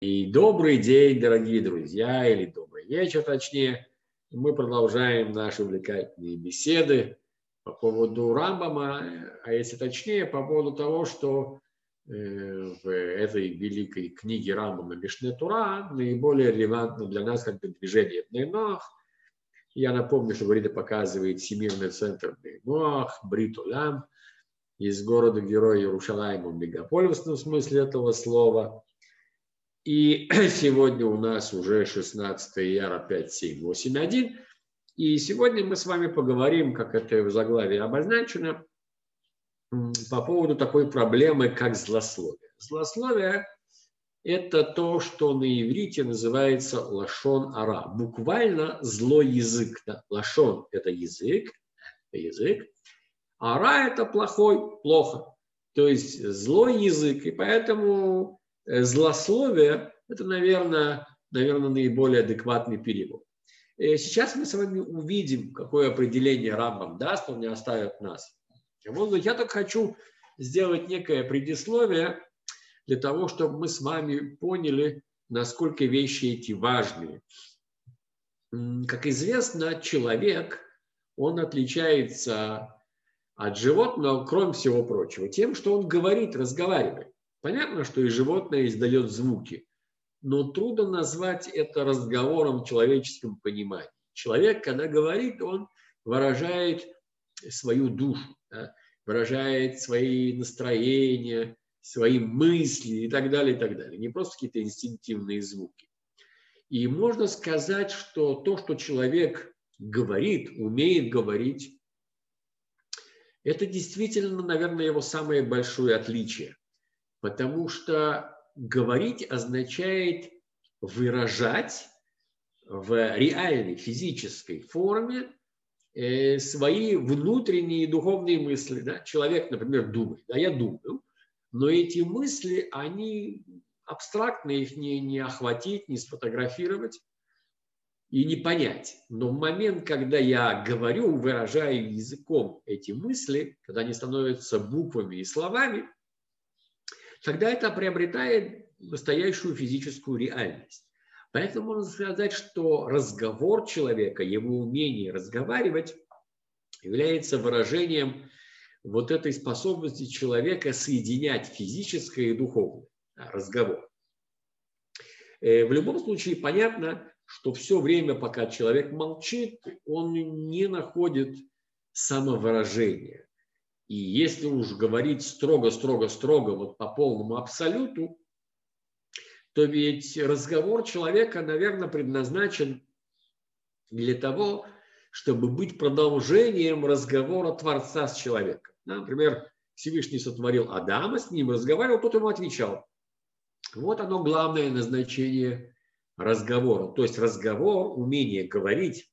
И добрый день, дорогие друзья, или добрый вечер, точнее. Мы продолжаем наши увлекательные беседы по поводу Рамбама, а если точнее, по поводу того, что э, в этой великой книге Рамбама Мишне Тура наиболее релевантно для нас как бы движение Нейнах. Я напомню, что Брида показывает Всемирный центр Нейнах, Бритулям, из города-героя Иерушалайма, мегаполис в смысле этого слова – и сегодня у нас уже 16 яра 5781. И сегодня мы с вами поговорим, как это в заглавии обозначено, по поводу такой проблемы, как злословие. Злословие – это то, что на иврите называется лашон ара. Буквально злой язык. Да? Лашон – это язык, язык. Ара – это плохой, плохо. То есть злой язык. И поэтому злословие – это, наверное, наверное, наиболее адекватный перевод. И сейчас мы с вами увидим, какое определение Рамбам даст, он не оставит нас. Я только хочу сделать некое предисловие для того, чтобы мы с вами поняли, насколько вещи эти важные. Как известно, человек, он отличается от животного, кроме всего прочего, тем, что он говорит, разговаривает. Понятно, что и животное издает звуки, но трудно назвать это разговором в человеческом понимании. Человек, когда говорит, он выражает свою душу, да, выражает свои настроения, свои мысли и так далее, и так далее. Не просто какие-то инстинктивные звуки. И можно сказать, что то, что человек говорит, умеет говорить, это действительно, наверное, его самое большое отличие потому что говорить означает выражать в реальной физической форме э, свои внутренние духовные мысли. Да? Человек, например, думает, а я думаю, но эти мысли, они абстрактные, их не, не охватить, не сфотографировать и не понять. Но в момент, когда я говорю, выражаю языком эти мысли, когда они становятся буквами и словами, тогда это приобретает настоящую физическую реальность. Поэтому можно сказать, что разговор человека, его умение разговаривать является выражением вот этой способности человека соединять физическое и духовное. разговор. Э, в любом случае понятно, что все время, пока человек молчит, он не находит самовыражения. И если уж говорить строго-строго-строго, вот по полному абсолюту, то ведь разговор человека, наверное, предназначен для того, чтобы быть продолжением разговора Творца с человеком. Например, Всевышний сотворил Адама, с ним разговаривал, тот ему отвечал. Вот оно главное назначение разговора. То есть разговор, умение говорить,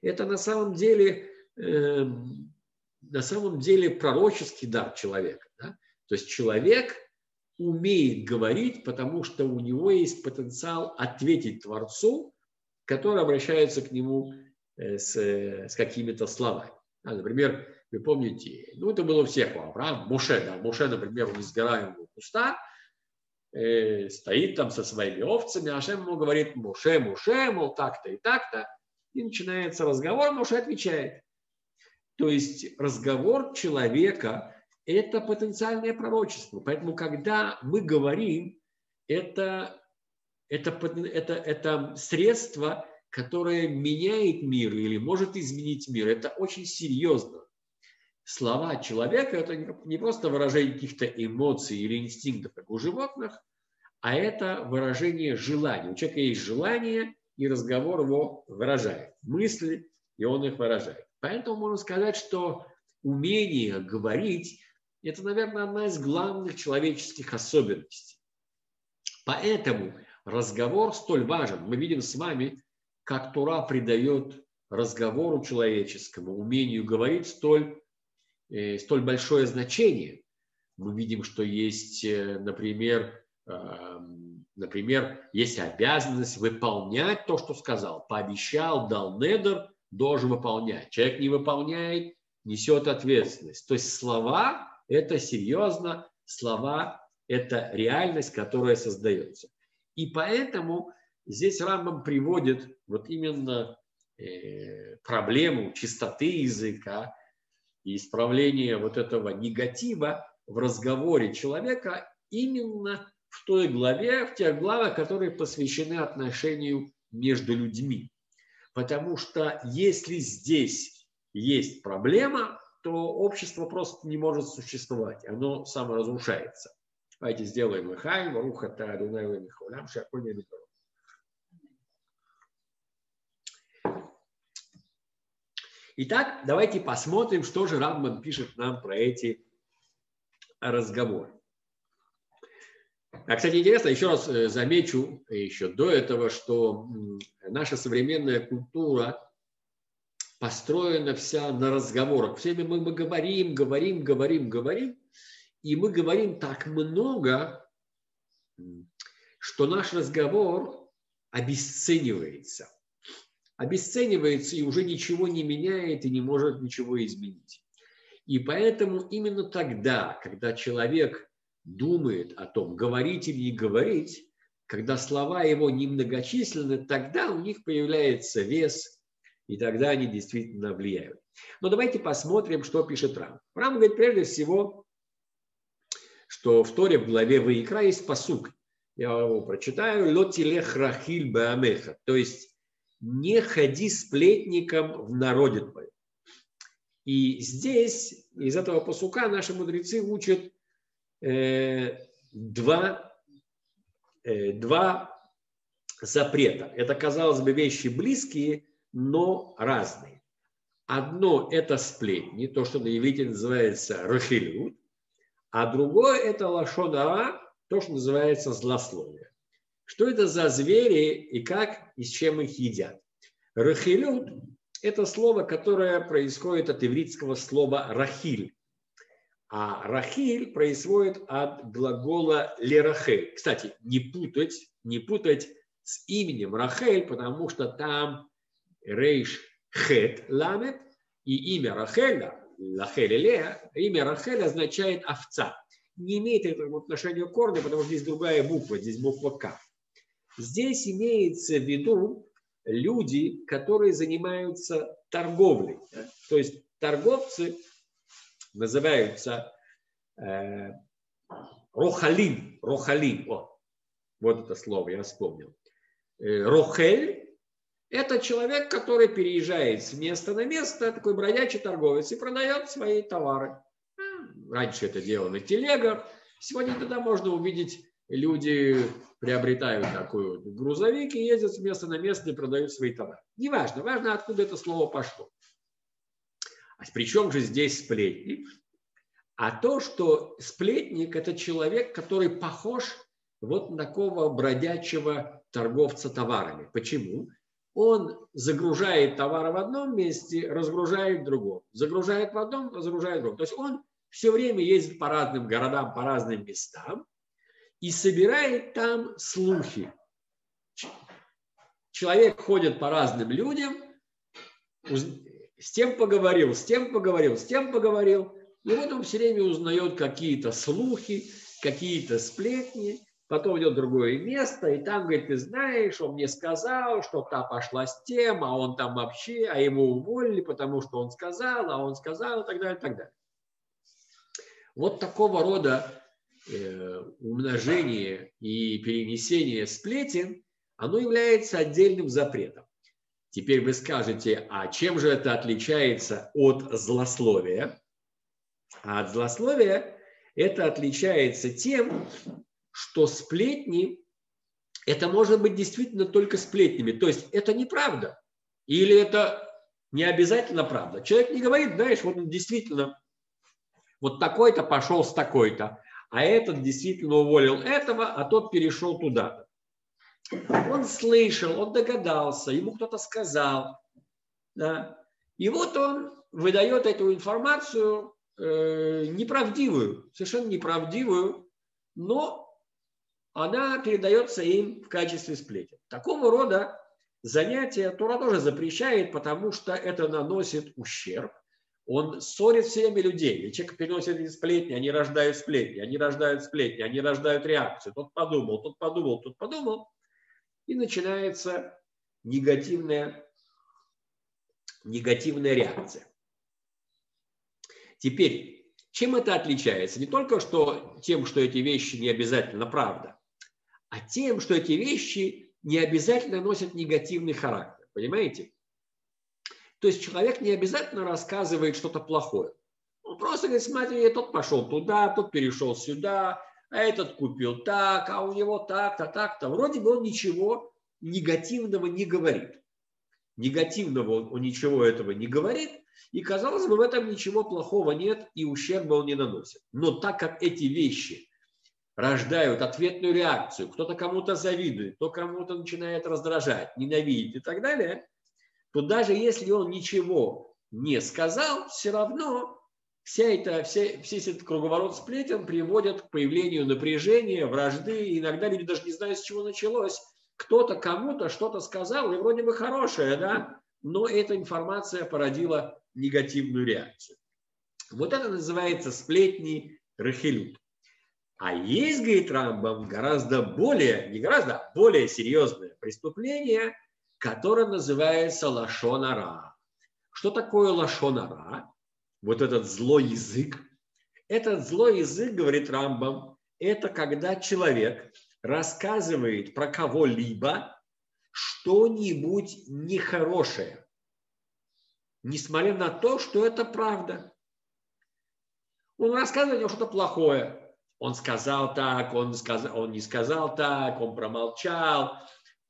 это на самом деле эм, на самом деле пророческий дар человека. Да? То есть человек умеет говорить, потому что у него есть потенциал ответить Творцу, который обращается к нему э, с, с какими-то словами. Да, например, вы помните, ну это было у всех, у Авраама, Муше, да, Муше, например, у несгораемого куста, э, стоит там со своими овцами, а Шем ему говорит, Муше, Муше, мол, так-то и так-то, и начинается разговор, Муше отвечает. То есть разговор человека – это потенциальное пророчество. Поэтому, когда мы говорим, это, это, это, это средство, которое меняет мир или может изменить мир. Это очень серьезно. Слова человека – это не просто выражение каких-то эмоций или инстинктов, как у животных, а это выражение желания. У человека есть желание, и разговор его выражает. Мысли, и он их выражает. Поэтому можно сказать, что умение говорить – это, наверное, одна из главных человеческих особенностей. Поэтому разговор столь важен. Мы видим с вами, как Тура придает разговору человеческому, умению говорить столь, э, столь большое значение. Мы видим, что есть, э, например, э, например, есть обязанность выполнять то, что сказал. Пообещал, дал недер, должен выполнять. Человек не выполняет, несет ответственность. То есть слова – это серьезно, слова – это реальность, которая создается. И поэтому здесь Рамбам приводит вот именно э, проблему чистоты языка и исправления вот этого негатива в разговоре человека именно в той главе, в тех главах, которые посвящены отношению между людьми. Потому что если здесь есть проблема, то общество просто не может существовать, оно саморазрушается. Давайте сделаем Ихаим, Руха Таадунаева Михаулям, Шаконя Итак, давайте посмотрим, что же Рамбан пишет нам про эти разговоры. А, кстати, интересно, еще раз э, замечу еще до этого, что наша современная культура построена вся на разговорах. Все время мы говорим, говорим, говорим, говорим, и мы говорим так много, что наш разговор обесценивается. Обесценивается и уже ничего не меняет и не может ничего изменить. И поэтому именно тогда, когда человек думает о том, говорить или не говорить, когда слова его немногочисленны, тогда у них появляется вес, и тогда они действительно влияют. Но давайте посмотрим, что пишет Рам. Рам говорит прежде всего, что в Торе в главе Ваикра есть посук. Я его прочитаю. Лотилех рахиль баамеха. То есть не ходи сплетником в народе твоем. И здесь из этого посука наши мудрецы учат два, э, два запрета. Это, казалось бы, вещи близкие, но разные. Одно – это сплетни, то, что на иврите называется рахилют, а другое – это лашонара, то, что называется злословие. Что это за звери и как и с чем их едят? Рахилют – это слово, которое происходит от ивритского слова рахиль. А рахиль происходит от глагола лерахель. Кстати, не путать, не путать с именем Рахель, потому что там рейш хет ламет, и имя Рахеля, Лахель Лея, имя Рахель означает овца. Не имеет этого отношения к корню, потому что здесь другая буква, здесь буква К. Здесь имеется в виду люди, которые занимаются торговлей. То есть торговцы называются э, рохалим, рохалим. О, вот это слово я вспомнил. Э, рохель – это человек, который переезжает с места на место, такой бродячий торговец, и продает свои товары. Раньше это дело на телегах. Сегодня тогда можно увидеть, люди приобретают такой грузовик и ездят с места на место и продают свои товары. Неважно, важно, откуда это слово пошло. А при чем же здесь сплетник? А то, что сплетник – это человек, который похож вот на такого бродячего торговца товарами. Почему? Он загружает товары в одном месте, разгружает в другом. Загружает в одном, разгружает в другом. То есть он все время ездит по разным городам, по разным местам и собирает там слухи. Человек ходит по разным людям, с тем поговорил, с тем поговорил, с тем поговорил. И вот он все время узнает какие-то слухи, какие-то сплетни. Потом идет в другое место, и там говорит, ты знаешь, он мне сказал, что та пошла с тем, а он там вообще, а ему уволили, потому что он сказал, а он сказал, и так далее, и так далее. Вот такого рода э, умножение и перенесение сплетен, оно является отдельным запретом. Теперь вы скажете, а чем же это отличается от злословия? А от злословия это отличается тем, что сплетни – это может быть действительно только сплетнями. То есть это неправда. Или это не обязательно правда. Человек не говорит, знаешь, вот он действительно вот такой-то пошел с такой-то, а этот действительно уволил этого, а тот перешел туда-то. Он слышал, он догадался, ему кто-то сказал. Да? И вот он выдает эту информацию э, неправдивую, совершенно неправдивую, но она передается им в качестве сплетен. Такого рода занятия Тура тоже запрещает, потому что это наносит ущерб. он ссорит все время людей. И человек переносит сплетни, они рождают сплетни, они рождают сплетни, они рождают реакцию. Тот подумал, тот подумал, тот подумал. И начинается негативная, негативная реакция. Теперь, чем это отличается? Не только что тем, что эти вещи не обязательно правда, а тем, что эти вещи не обязательно носят негативный характер. Понимаете? То есть человек не обязательно рассказывает что-то плохое. Он просто говорит, смотри, тот пошел туда, тот перешел сюда, а этот купил так, а у него так-то, так-то. Вроде бы он ничего негативного не говорит. Негативного он, он ничего этого не говорит, и, казалось бы, в этом ничего плохого нет, и ущерба он не наносит. Но так как эти вещи рождают ответную реакцию, кто-то кому-то завидует, кто кому-то начинает раздражать, ненавидеть и так далее – то даже если он ничего не сказал, все равно вся эта, вся, весь этот круговорот сплетен приводит к появлению напряжения, вражды. иногда люди даже не знают, с чего началось. Кто-то кому-то что-то сказал, и вроде бы хорошее, да, но эта информация породила негативную реакцию. Вот это называется сплетни рахилют. А есть, говорит Рамбам, гораздо более, не гораздо, а более серьезное преступление – которая называется лашонара. Что такое лашонара? Вот этот злой язык. Этот злой язык, говорит Рамбам, это когда человек рассказывает про кого-либо что-нибудь нехорошее, несмотря на то, что это правда. Он рассказывает о нем что-то плохое. Он сказал так, он, сказал, он не сказал так, он промолчал,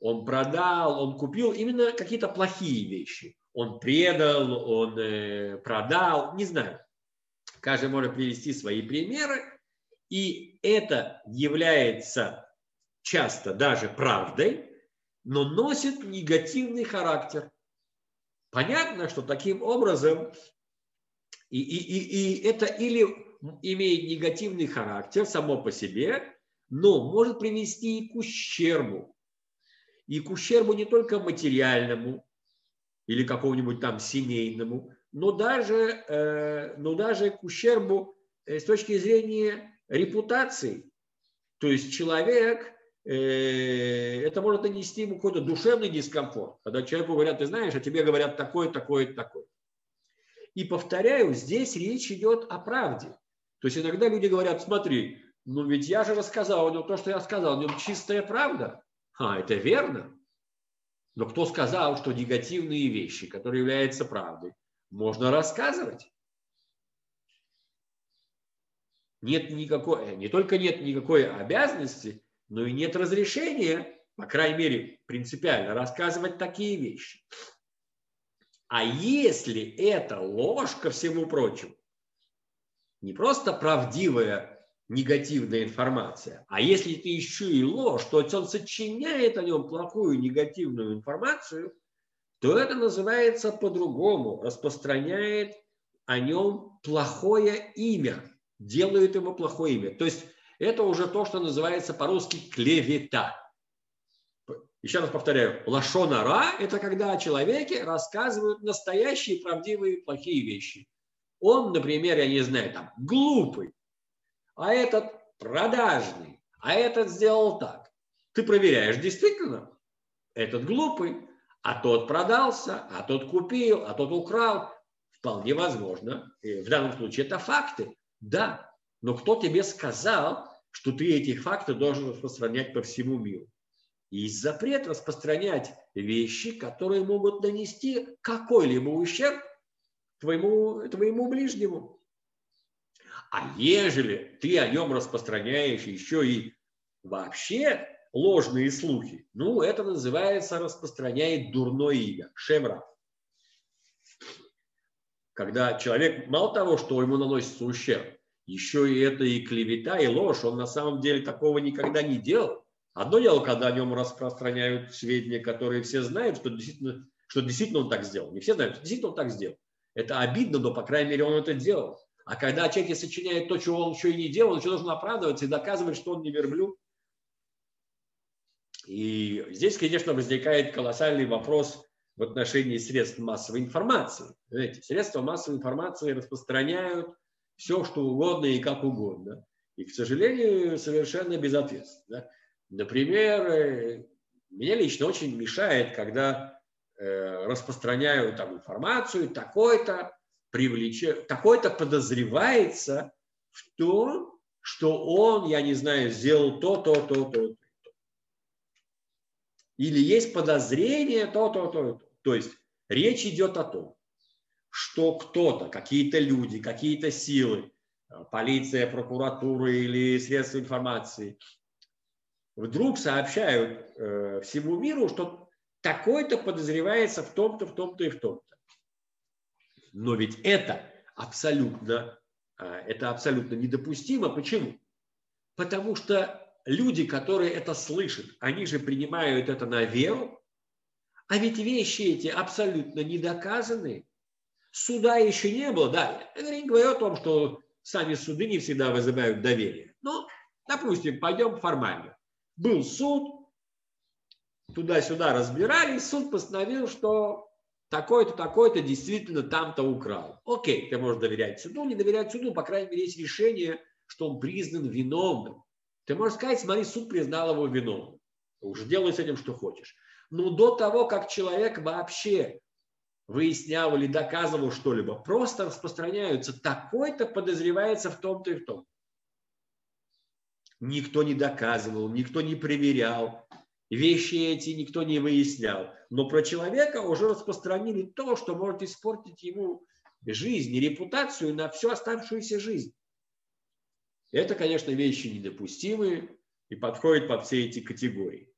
он продал, он купил именно какие-то плохие вещи. Он предал, он э, продал, не знаю. Каждый может привести свои примеры. И это является часто даже правдой, но носит негативный характер. Понятно, что таким образом и, и, и, и это или имеет негативный характер само по себе, но может привести и к ущербу и к ущербу не только материальному или какому-нибудь там семейному, но даже, э, но даже к ущербу э, с точки зрения репутации. То есть человек, э, это может нанести ему какой-то душевный дискомфорт, когда человеку говорят, ты знаешь, а тебе говорят такое, такое, такое. И повторяю, здесь речь идет о правде. То есть иногда люди говорят, смотри, ну ведь я же рассказал, но то, что я сказал, в нем чистая правда. А, это верно. Но кто сказал, что негативные вещи, которые являются правдой, можно рассказывать? Нет никакой, не только нет никакой обязанности, но и нет разрешения, по крайней мере, принципиально рассказывать такие вещи. А если это ложь ко всему прочему, не просто правдивая негативная информация. А если ты еще и ложь, то он сочиняет о нем плохую негативную информацию, то это называется по-другому, распространяет о нем плохое имя, делает ему плохое имя. То есть это уже то, что называется по-русски клевета. Еще раз повторяю, лашонара – это когда о человеке рассказывают настоящие, правдивые, плохие вещи. Он, например, я не знаю, там, глупый, а этот продажный, а этот сделал так. Ты проверяешь, действительно, этот глупый, а тот продался, а тот купил, а тот украл. Вполне возможно. И в данном случае это факты. Да, но кто тебе сказал, что ты эти факты должен распространять по всему миру? Есть запрет распространять вещи, которые могут нанести какой-либо ущерб твоему, твоему ближнему. А ежели ты о нем распространяешь еще и вообще ложные слухи, ну, это называется распространяет дурное имя, шемра. Когда человек, мало того, что ему наносится ущерб, еще и это и клевета, и ложь, он на самом деле такого никогда не делал. Одно дело, когда о нем распространяют сведения, которые все знают, что действительно, что действительно он так сделал. Не все знают, что действительно он так сделал. Это обидно, но, по крайней мере, он это делал. А когда человек сочиняет то, чего он еще и не делал, он еще должен оправдываться и доказывать, что он не верблюд. И здесь, конечно, возникает колоссальный вопрос в отношении средств массовой информации. Знаете, средства массовой информации распространяют все, что угодно и как угодно. И, к сожалению, совершенно безответственно. Например, э, мне лично очень мешает, когда э, распространяют там информацию, такой-то привлечет, такой-то подозревается в том, что он, я не знаю, сделал то, то, то, то, то. Или есть подозрение то, то, то, то. То есть речь идет о том, что кто-то, какие-то люди, какие-то силы, полиция, прокуратура или средства информации вдруг сообщают э, всему миру, что такой-то подозревается в том-то, в том-то и в том-то. Но ведь это абсолютно, э, это абсолютно недопустимо. Почему? Потому что люди, которые это слышат, они же принимают это на веру, а ведь вещи эти абсолютно не доказаны. Суда еще не было. Да, я не говорю о том, что сами суды не всегда вызывают доверие. Но, допустим, пойдем формально. Был суд, туда-сюда разбирались, суд постановил, что такой-то, такой-то действительно там-то украл. Окей, ты можешь доверять суду, не доверять суду, по крайней мере, есть решение, что он признан виновным. Ты можешь сказать, смотри, суд признал его виновным. Уже делай с этим, что хочешь. Но до того, как человек вообще выяснял или доказывал что-либо, просто распространяются, такой-то подозревается в том-то и в том. Никто не доказывал, никто не проверял, вещи эти никто не выяснял. Но про человека уже распространили то, что может испортить ему жизнь и репутацию на всю оставшуюся жизнь. Это, конечно, вещи недопустимые и подходят под все эти категории.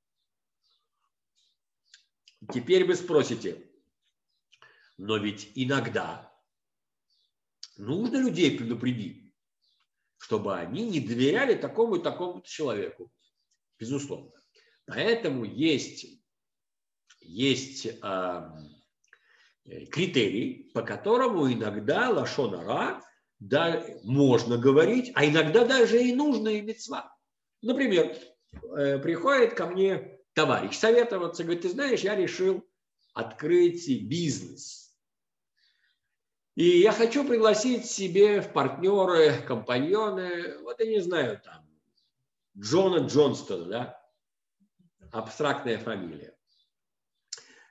Теперь вы спросите, но ведь иногда нужно людей предупредить, чтобы они не доверяли такому и такому человеку. Безусловно. Поэтому есть, есть э, критерий, по которому иногда лошонара да, можно говорить, а иногда даже и нужно иметь мецва. Например, э, приходит ко мне товарищ советоваться, говорит, ты знаешь, я решил открыть бизнес. И я хочу пригласить себе в партнеры, компаньоны, вот я не знаю, там, Джона Джонстона, да, абстрактная фамилия.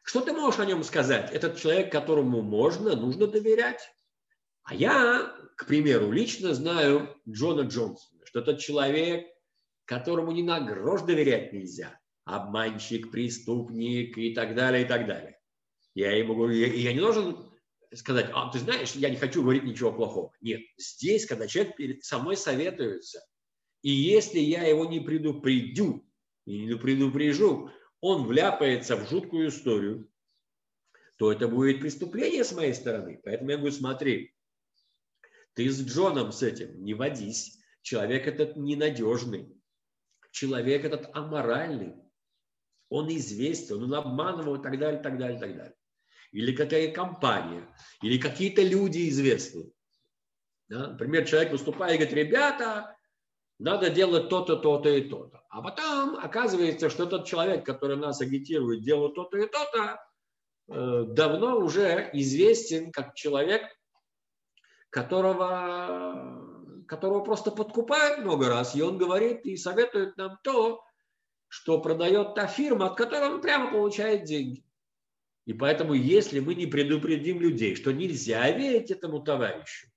Что ты можешь о нем сказать? Этот человек, которому можно, нужно доверять. А я, к примеру, лично знаю Джона Джонсона, что этот человек, которому ни на грош доверять нельзя обманщик, преступник и так далее, и так далее. Я ему говорю, я, я не должен сказать, а ты знаешь, я не хочу говорить ничего плохого. Нет, здесь, когда человек перед со мной советуется, и если я его не предупредю и не предупрежу, он вляпается в жуткую историю, то это будет преступление с моей стороны. Поэтому я говорю, смотри, ты с Джоном с этим не водись. Человек этот ненадежный. Человек этот аморальный он известен, он обманывал и так далее, так далее, так далее. Или какая компания, или какие-то люди известны. Да? Например, человек выступает и говорит, ребята, надо делать то-то, то-то и то-то. А потом оказывается, что этот человек, который нас агитирует, делает то-то и то-то, э, давно уже известен как человек, которого, которого просто подкупают много раз, и он говорит и советует нам то, что продает та фирма, от которой он прямо получает деньги. И поэтому, если мы не предупредим людей, что нельзя верить этому товарищу,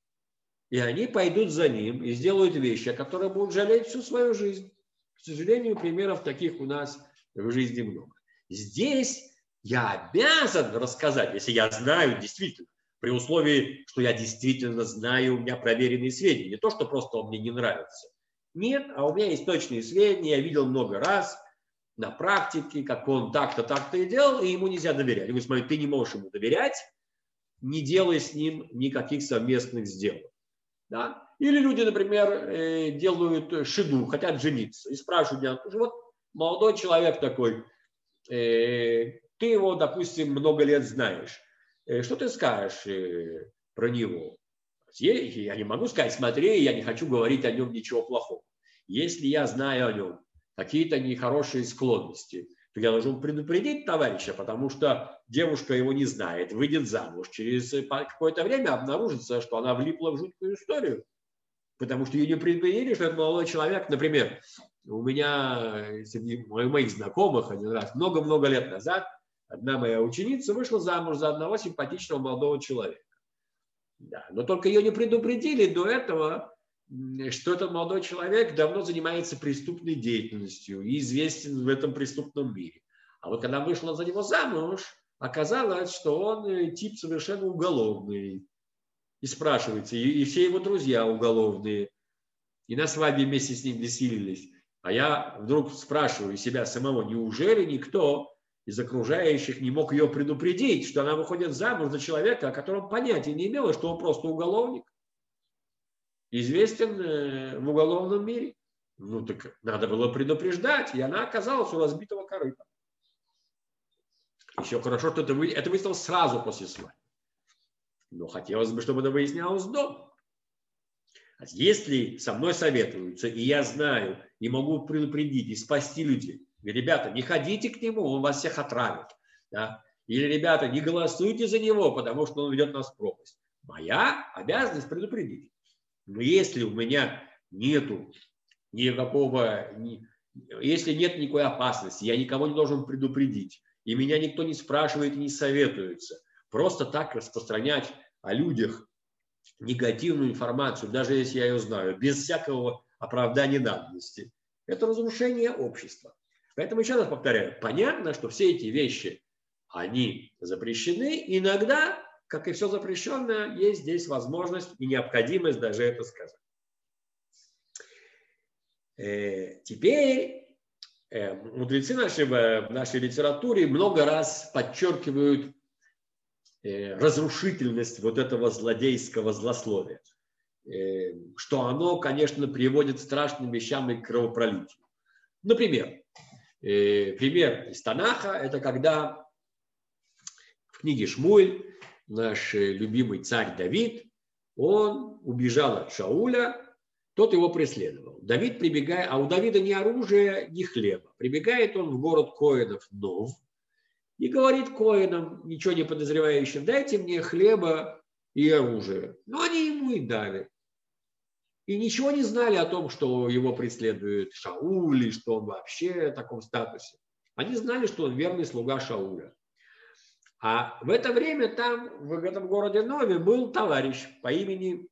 и они пойдут за ним и сделают вещи, о которых будут жалеть всю свою жизнь. К сожалению, примеров таких у нас в жизни много. Здесь я обязан рассказать, если я знаю действительно, при условии, что я действительно знаю, у меня проверенные сведения. Не то, что просто он мне не нравится. Нет, а у меня есть точные сведения, я видел много раз на практике, как он так-то, так-то и делал, и ему нельзя доверять. Я говорю, смотри, ты не можешь ему доверять, не делай с ним никаких совместных сделок. Да? Или люди, например, э, делают шиду, хотят жениться, и спрашивают меня, вот молодой человек такой, э, ты его, допустим, много лет знаешь, э, что ты скажешь про него? Я не могу сказать, смотри, я не хочу говорить о нем ничего плохого. Если я знаю о нем какие-то нехорошие склонности, то я должен предупредить товарища, потому что девушка его не знает, выйдет замуж. Через какое-то время обнаружится, что она влипла в жуткую историю, потому что ее не предупредили, что это молодой человек. Например, у меня среди моих знакомых один раз, много-много лет назад, одна моя ученица вышла замуж за одного симпатичного молодого человека. Да, но только ее не предупредили до этого, что этот молодой человек давно занимается преступной деятельностью и известен в этом преступном мире. А вот когда вышла за него замуж, оказалось, что он э, тип совершенно уголовный. И спрашивается, и, и все его друзья уголовные. И на свадьбе вместе с ним веселились. А я вдруг спрашиваю себя самого, неужели никто из окружающих не мог ее предупредить, что она выходит замуж за человека, о котором понятия не имела, что он просто уголовник? Известен э, в уголовном мире. Ну так надо было предупреждать, и она оказалась у разбитого корыта. Еще хорошо, что это, вы, это выяснилось сразу после свадьбы. Но хотелось бы, чтобы это выяснялось до. Если со мной советуются, и я знаю, и могу предупредить, и спасти людей, ребята, не ходите к нему, он вас всех отравит. Да? Или, ребята, не голосуйте за него, потому что он ведет нас в пропасть. Моя обязанность предупредить. Но если у меня нету никакого, если нет никакой опасности, я никого не должен предупредить, и меня никто не спрашивает и не советуется, просто так распространять о людях негативную информацию, даже если я ее знаю, без всякого оправдания надобности, это разрушение общества. Поэтому еще раз повторяю, понятно, что все эти вещи, они запрещены. Иногда как и все запрещенное, есть здесь возможность и необходимость даже это сказать. Э, теперь э, мудрецы наши в нашей литературе много раз подчеркивают э, разрушительность вот этого злодейского злословия, что оно, конечно, приводит к страшным вещам и к кровопролитию. Например, пример из Танаха – это когда в книге Шмуэль наш э, любимый царь Давид, он убежал от Шауля, тот его преследовал. Давид прибегает, а у Давида ни оружия, ни хлеба. Прибегает он в город Коинов Нов и говорит Коинам, ничего не подозревающим, дайте мне хлеба и оружие. Но они ему и дали. И ничего не знали о том, что его преследует Шауль, и что он вообще в таком статусе. Они знали, что он верный слуга Шауля. А в это время там, в этом городе Нове, был товарищ по имени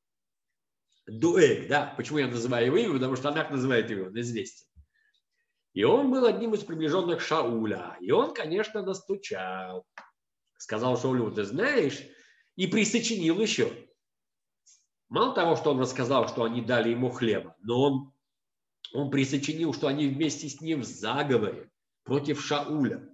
Дуэль. Да, почему я называю его имя? Потому что Анак называет его, он известен. И он был одним из приближенных Шауля. И он, конечно, настучал. Сказал Шаулю, ты знаешь, и присочинил еще. Мало того, что он рассказал, что они дали ему хлеба, но он, он присочинил, что они вместе с ним в заговоре против Шауля.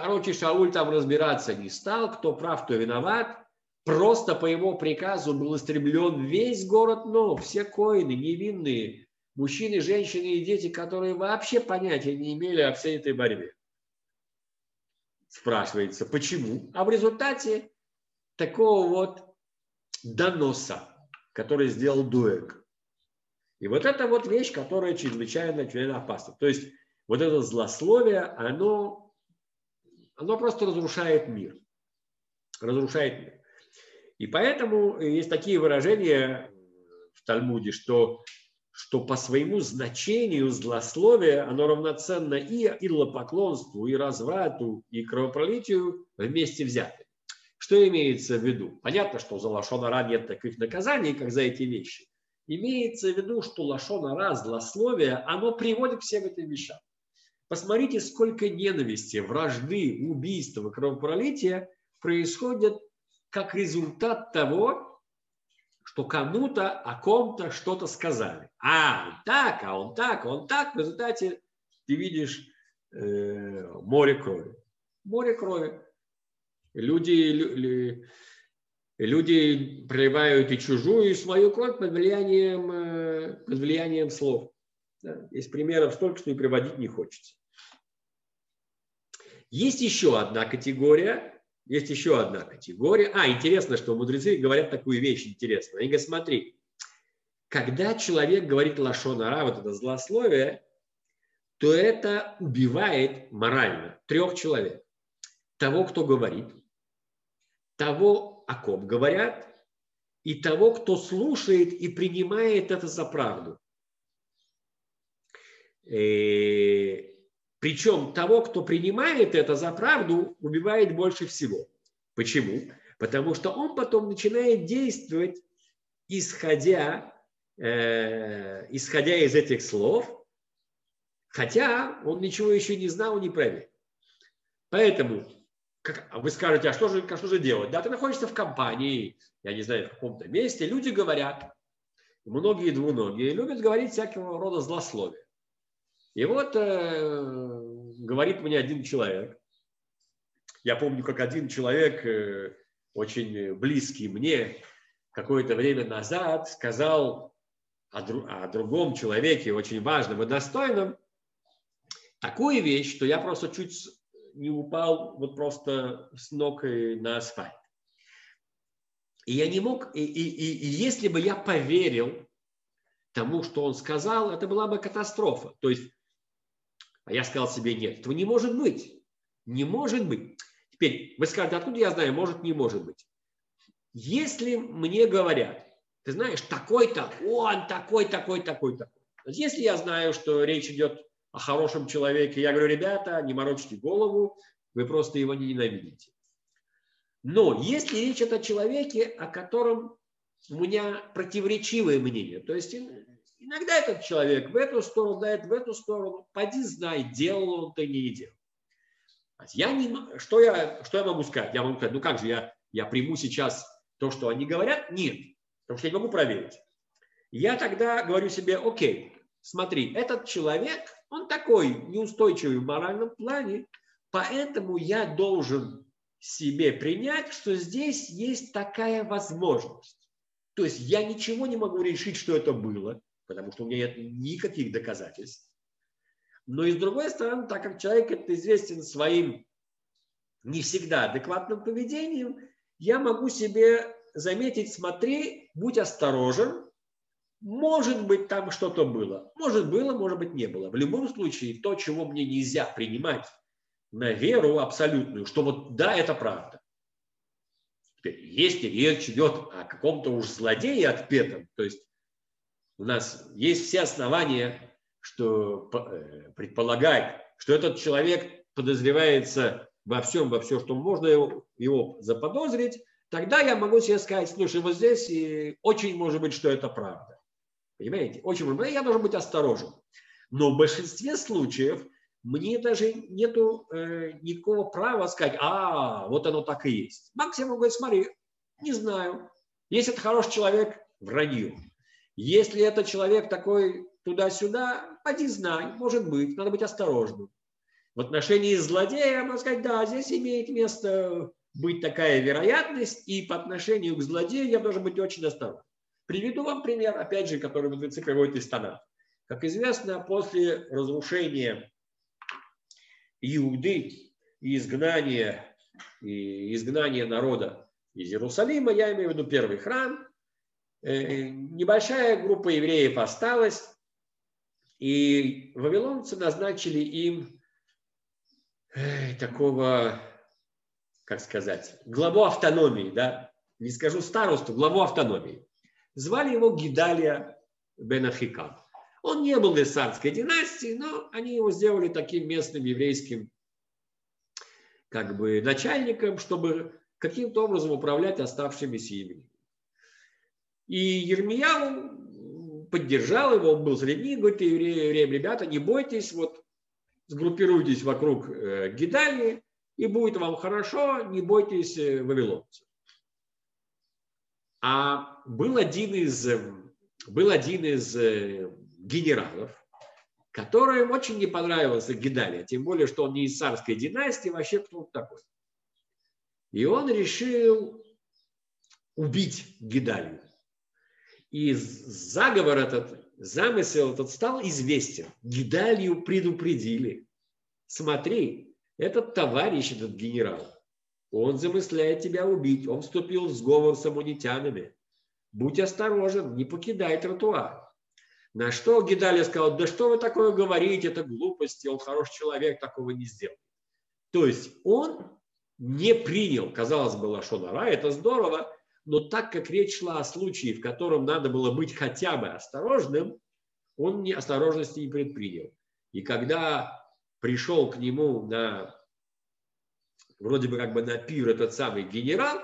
Короче, Шауль там разбираться не стал, кто прав, кто виноват. Просто по его приказу был истреблен весь город Нов, все коины, невинные, мужчины, женщины и дети, которые вообще понятия не имели о всей этой борьбе. Спрашивается, почему? А в результате такого вот доноса, который сделал Дуэк. И вот это вот вещь, которая чрезвычайно, чрезвычайно опасна. То есть вот это злословие, оно оно просто разрушает мир. Разрушает мир. И поэтому есть такие выражения в Талмуде, что, что по своему значению злословие, оно равноценно и идолопоклонству, и разврату, и кровопролитию вместе взяты. Что имеется в виду? Понятно, что за лошонара нет таких наказаний, как за эти вещи. Имеется в виду, что лошонара, злословие, оно приводит к всем этим вещам. Посмотрите, сколько ненависти, вражды, убийства, кровопролития происходят как результат того, что кому-то о ком-то что-то сказали. А, он так, а он так, а он так. В результате ты видишь э, море крови. Море крови. Люди, люди проливают и чужую, и свою кровь под влиянием, э, под влиянием слов. Да? Есть примеров столько, что и приводить не хочется. Есть еще одна категория, есть еще одна категория. А, интересно, что мудрецы говорят такую вещь интересную. Они говорят, смотри, когда человек говорит лашонара, вот это злословие, то это убивает морально трех человек. Того, кто говорит, того, о ком говорят, и того, кто слушает и принимает это за правду. Э, причем того, кто принимает это за правду, убивает больше всего. Почему? Потому что он потом начинает действовать, исходя, э, исходя из этих слов, хотя он ничего еще не знал, не проверил. Поэтому как, вы скажете, а что, же, а что же делать? Да, ты находишься в компании, я не знаю, в каком-то месте, люди говорят, многие двуногие любят говорить всякого рода злословия. И вот э, говорит мне один человек, я помню, как один человек, э, очень близкий мне, какое-то время назад сказал о, дру, о другом человеке, очень важном и достойном, такую вещь, что я просто чуть не упал вот просто с ног на асфальт. И я не мог, и, и, и, и если бы я поверил тому, что он сказал, это была бы катастрофа. То есть, а я сказал себе, нет, этого не может быть. Не может быть. Теперь вы скажете, откуда я знаю, может, не может быть. Если мне говорят, ты знаешь, такой-то, он такой, такой, такой, такой. Если я знаю, что речь идет о хорошем человеке, я говорю, ребята, не морочьте голову, вы просто его не ненавидите. Но если речь идет о человеке, о котором у меня противоречивое мнение, то есть иногда этот человек в эту сторону дает, в эту сторону, поди знай, делал он или не делал. Я не, что, я, что я могу сказать? Я могу сказать, ну как же, я, я приму сейчас то, что они говорят? Нет, потому что я не могу проверить. Я тогда говорю себе, окей, смотри, этот человек, он такой неустойчивый в моральном плане, поэтому я должен себе принять, что здесь есть такая возможность. То есть я ничего не могу решить, что это было, потому что у меня нет никаких доказательств. Но и с другой стороны, так как человек это известен своим не всегда адекватным поведением, я могу себе заметить, смотри, будь осторожен, может быть, там что-то было. Может было, может быть, не было. В любом случае, то, чего мне нельзя принимать на веру абсолютную, что вот да, это правда. Теперь, если речь идет о каком-то уж злодее отпетом, то есть у нас есть все основания что э, предполагать, что этот человек подозревается во всем, во все, что можно его, его заподозрить, тогда я могу себе сказать, слушай, вот здесь очень может быть, что это правда. Понимаете? Очень может быть. Я должен быть осторожен. Но в большинстве случаев мне даже нету э, никакого права сказать, а, вот оно так и есть. Максимум говорит, смотри, не знаю. Если это хороший человек, вранье. Если это человек такой туда-сюда, поди знай, может быть, надо быть осторожным. В отношении злодея, можно сказать, да, здесь имеет место быть такая вероятность, и по отношению к злодею я должен быть очень осторожен. Приведу вам пример, опять же, который мудрецы приводят из Танах. Как известно, после разрушения Иуды и изгнания, и изгнания народа из Иерусалима, я имею в виду первый храм, небольшая группа евреев осталась, и вавилонцы назначили им э, такого, как сказать, главу автономии, да, не скажу старосту, главу автономии. Звали его Гидалия бен Ахикам. Он не был из царской династии, но они его сделали таким местным еврейским как бы начальником, чтобы каким-то образом управлять оставшимися евреями. И Ермияу поддержал его, он был среди них, говорит евреям, ребята, не бойтесь, вот сгруппируйтесь вокруг э, Гидалии, и будет вам хорошо, не бойтесь э, вавилонцев. А был один из, э, был один из генералов, который очень не понравился Гидалия, тем более, что он не из царской династии, вообще кто такой. И он решил убить Гидалию. И заговор этот, замысел этот стал известен. Гидалию предупредили. Смотри, этот товарищ, этот генерал, он замысляет тебя убить. Он вступил в сговор с амунитянами. Будь осторожен, не покидай тротуар. На что Гидалия сказал, да что вы такое говорите, это глупости, он хороший человек, такого не сделал. То есть он не принял, казалось бы, Лашонара, это здорово, но так как речь шла о случае, в котором надо было быть хотя бы осторожным, он не осторожности не предпринял. И когда пришел к нему на вроде бы как бы на пир этот самый генерал,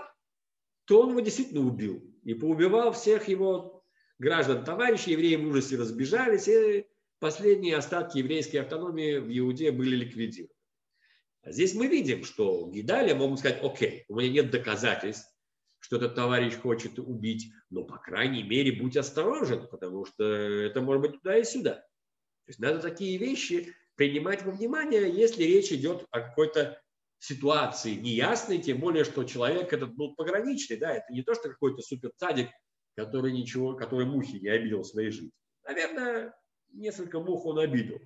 то он его действительно убил и поубивал всех его граждан товарищей, евреи в ужасе разбежались, и последние остатки еврейской автономии в Иуде были ликвидированы. А здесь мы видим, что Гидаля могут сказать, окей, у меня нет доказательств, что этот товарищ хочет убить, но, по крайней мере, будь осторожен, потому что это может быть туда и сюда. То есть надо такие вещи принимать во внимание, если речь идет о какой-то ситуации неясной, тем более, что человек этот был пограничный, да, это не то, что какой-то супер цадик, который ничего, который мухи не обидел в своей жизни. Наверное, несколько мух он обидел.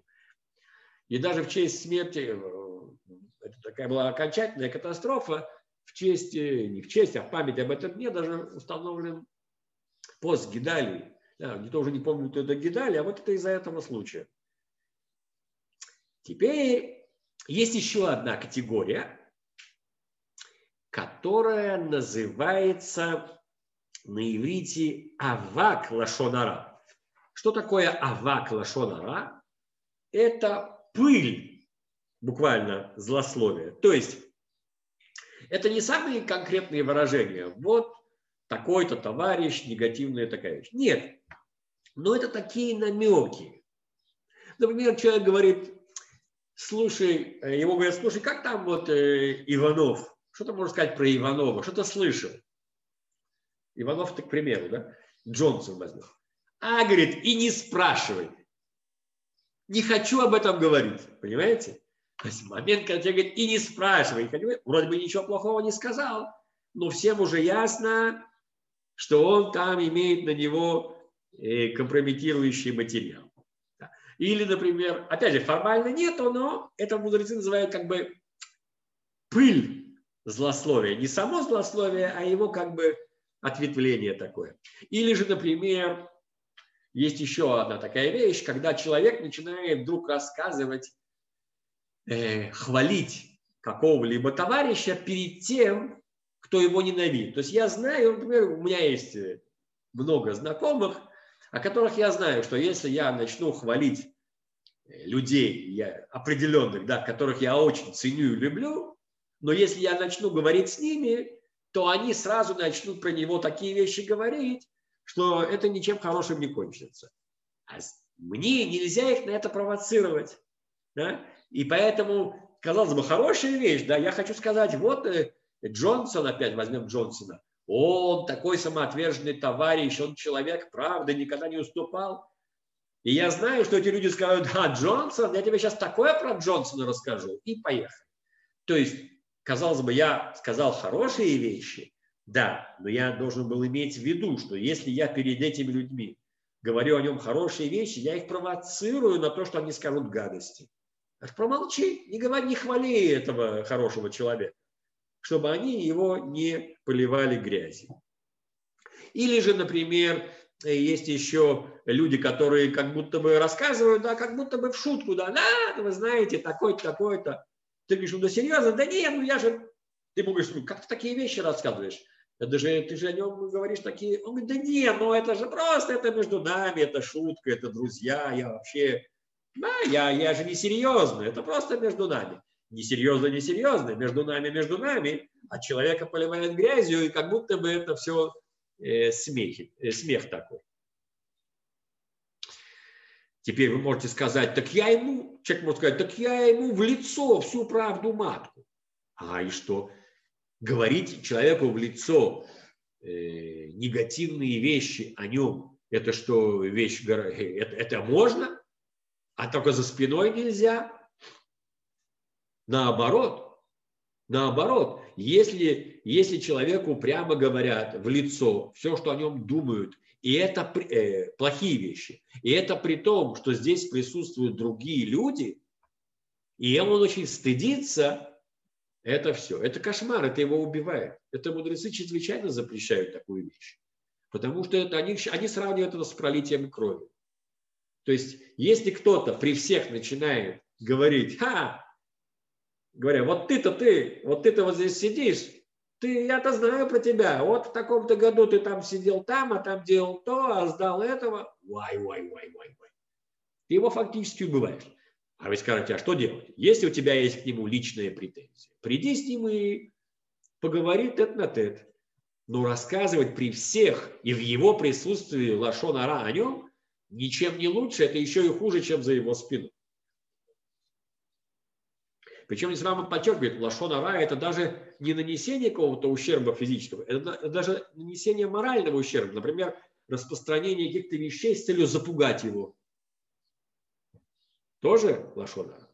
И даже в честь смерти, э, это такая была окончательная катастрофа, в честь, э, не в честь, а в память об этом дне даже установлен пост Гидалии. Да, никто уже не помнит, кто это Гидалия, а вот это из-за этого случая. Теперь есть еще одна категория, которая называется на иврите авак лашонара. Что такое авак лашонара? Это пыль, буквально злословие. То есть это не самые конкретные выражения. Вот такой-то товарищ, негативная такая вещь. Нет. Но это такие намеки. Например, человек говорит, слушай, э, ему говорят, слушай, как там вот э, Иванов? Что ты можешь сказать про Иванова? Что ты слышал? Иванов, так к примеру, да? Джонсон возьмем. А, говорит, и не спрашивай. Не хочу об этом говорить, понимаете? То есть момент, когда тебе говорят, и не спрашивай. Вроде бы ничего плохого не сказал, но всем уже ясно, что он там имеет на него э, компрометирующий материал. Или, например, опять же, формально нету, но это мудрецы называют как бы пыль злословия. Не само злословие, а его как бы ответвление такое. Или же, например, есть еще одна такая вещь, когда человек начинает вдруг рассказывать, э, хвалить какого-либо товарища перед тем, кто его ненавидит. То есть я знаю, например, у меня есть много знакомых, о которых я знаю, что если я начну хвалить э, людей я, определенных, да, которых я очень ценю и люблю, но если я начну говорить с ними, то они сразу начнут про него такие вещи говорить, что это ничем хорошим не кончится. А мне нельзя их на это провоцировать. Да? И поэтому, казалось бы, хорошая вещь, да, я хочу сказать, вот э, Джонсон, опять возьмем Джонсона, он такой самоотверженный товарищ, он человек, правда, никогда не уступал. И я знаю, что эти люди скажут, а, Джонсон, я тебе сейчас такое про Джонсона расскажу. И поехали. То есть, казалось бы, я сказал хорошие вещи, да, но я должен был иметь в виду, что если я перед этими людьми говорю о нем хорошие вещи, я их провоцирую на то, что они скажут гадости. Промолчи, не говори, не хвали этого хорошего человека чтобы они его не поливали грязью. Или же, например, есть еще люди, которые как будто бы рассказывают, да, как будто бы в шутку, да, да, вы знаете, такой-то, такой-то. Ты говоришь, ну да серьезно, да нет, ну я же, ты говоришь, ну как ты такие вещи рассказываешь? Это же, ты же о нем говоришь такие, он говорит, да нет, ну это же просто, это между нами, это шутка, это друзья, я вообще, да, я, я же не серьезно, это просто между нами несерьезно, несерьезно, между нами, между нами, а человека поливает грязью, и как будто бы это все э, смех, э, смех такой. Теперь вы можете сказать, так я ему, человек может сказать, так я ему в лицо всю правду матку. А и что? Говорить человеку в лицо э, негативные вещи о нем, это что, вещь, это, это можно? А только за спиной нельзя? Наоборот, наоборот, если, если человеку прямо говорят в лицо все, что о нем думают, и это э, плохие вещи, и это при том, что здесь присутствуют другие люди, и он очень стыдится, это все. Это кошмар, это его убивает. Это мудрецы чрезвычайно запрещают такую вещь. Потому что это, они, они сравнивают это с пролитием крови. То есть, если кто-то при всех начинает говорить, ха, говоря, вот ты-то ты, вот ты-то вот здесь сидишь, ты, я-то знаю про тебя, вот в таком-то году ты там сидел там, а там делал то, а сдал этого, вай, вай, вай, вай, вай. Ты его фактически убиваешь. А вы скажете, а что делать? Если у тебя есть к нему личные претензии, приди с ним и поговори тет на тет. Но рассказывать при всех и в его присутствии лошонара о нем ничем не лучше, это еще и хуже, чем за его спину. Причем Рама подчеркивает, лошонара это даже не нанесение какого-то ущерба физического, это даже нанесение морального ущерба. Например, распространение каких-то вещей с целью запугать его. Тоже лошонара.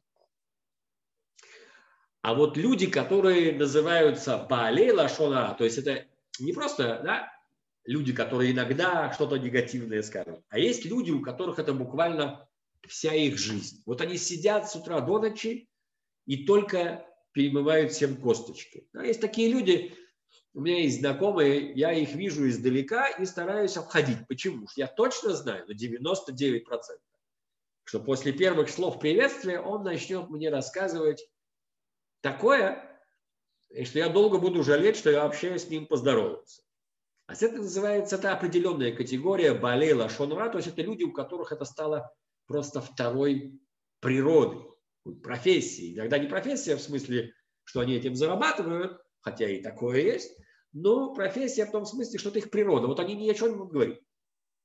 А вот люди, которые называются Баалей Лашона, то есть это не просто да, люди, которые иногда что-то негативное скажут, а есть люди, у которых это буквально вся их жизнь. Вот они сидят с утра до ночи и только перемывают всем косточки. А есть такие люди, у меня есть знакомые, я их вижу издалека и стараюсь обходить. Почему? Я точно знаю на 99%, что после первых слов приветствия он начнет мне рассказывать такое, что я долго буду жалеть, что я вообще с ним поздоровался. А это называется, это определенная категория болей лашонра, то есть это люди, у которых это стало просто второй природой, профессией. Иногда не профессия в смысле, что они этим зарабатывают, хотя и такое есть, но профессия в том смысле, что это их природа. Вот они ни о чем не будут говорить.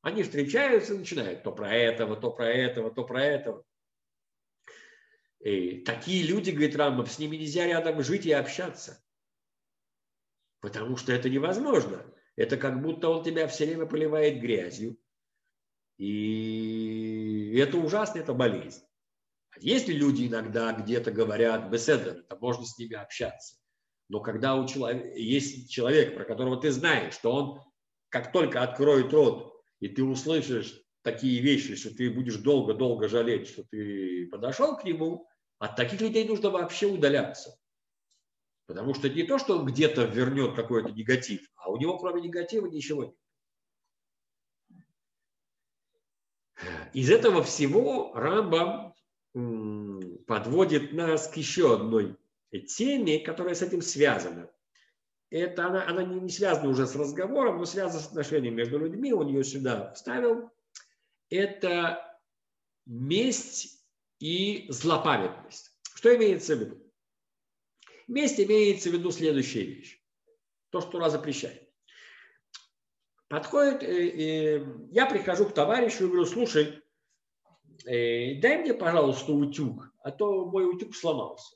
Они встречаются и начинают то про этого, то про этого, то про этого. И такие люди, говорит Рамбов, с ними нельзя рядом жить и общаться. Потому что это невозможно. Это как будто он тебя все время поливает грязью. И это ужасно, это болезнь. А если люди иногда где-то говорят беседер, то можно с ними общаться. Но когда у человека, есть человек, про которого ты знаешь, что он как только откроет рот, и ты услышишь такие вещи, что ты будешь долго-долго жалеть, что ты подошел к нему, от таких людей нужно вообще удаляться. Потому что не то, что он где-то вернет какой-то негатив, а у него кроме негатива ничего нет. Из этого всего Рамбам подводит нас к еще одной теме, которая с этим связана. Это она, она не связана уже с разговором, но связана с отношением между людьми. Он ее сюда вставил. Это месть и злопамятность. Что имеется в виду? Месть имеется в виду следующая вещь. То, что Тура запрещает. Подходит, э, э, я прихожу к товарищу и говорю, слушай, э, дай мне, пожалуйста, утюг, а то мой утюг сломался.